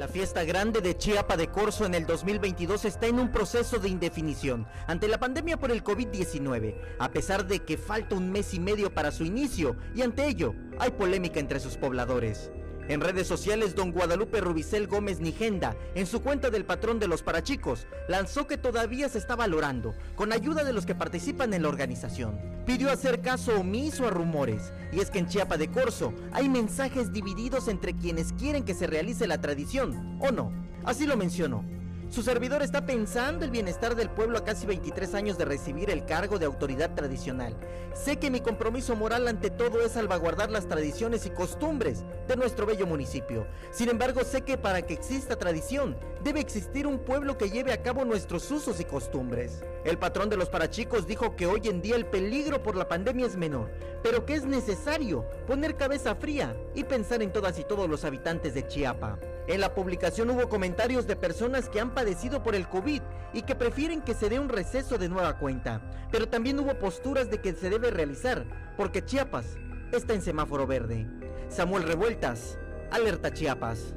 La fiesta grande de Chiapa de Corzo en el 2022 está en un proceso de indefinición ante la pandemia por el COVID-19, a pesar de que falta un mes y medio para su inicio y ante ello hay polémica entre sus pobladores. En redes sociales, don Guadalupe Rubicel Gómez Nigenda, en su cuenta del patrón de los parachicos, lanzó que todavía se está valorando, con ayuda de los que participan en la organización. Pidió hacer caso omiso a rumores, y es que en Chiapa de Corzo hay mensajes divididos entre quienes quieren que se realice la tradición o no. Así lo mencionó. Su servidor está pensando el bienestar del pueblo a casi 23 años de recibir el cargo de autoridad tradicional. Sé que mi compromiso moral ante todo es salvaguardar las tradiciones y costumbres de nuestro bello municipio. Sin embargo, sé que para que exista tradición, debe existir un pueblo que lleve a cabo nuestros usos y costumbres. El patrón de los parachicos dijo que hoy en día el peligro por la pandemia es menor, pero que es necesario poner cabeza fría y pensar en todas y todos los habitantes de Chiapa. En la publicación hubo comentarios de personas que han padecido por el COVID y que prefieren que se dé un receso de nueva cuenta, pero también hubo posturas de que se debe realizar, porque Chiapas está en semáforo verde. Samuel Revueltas, Alerta Chiapas.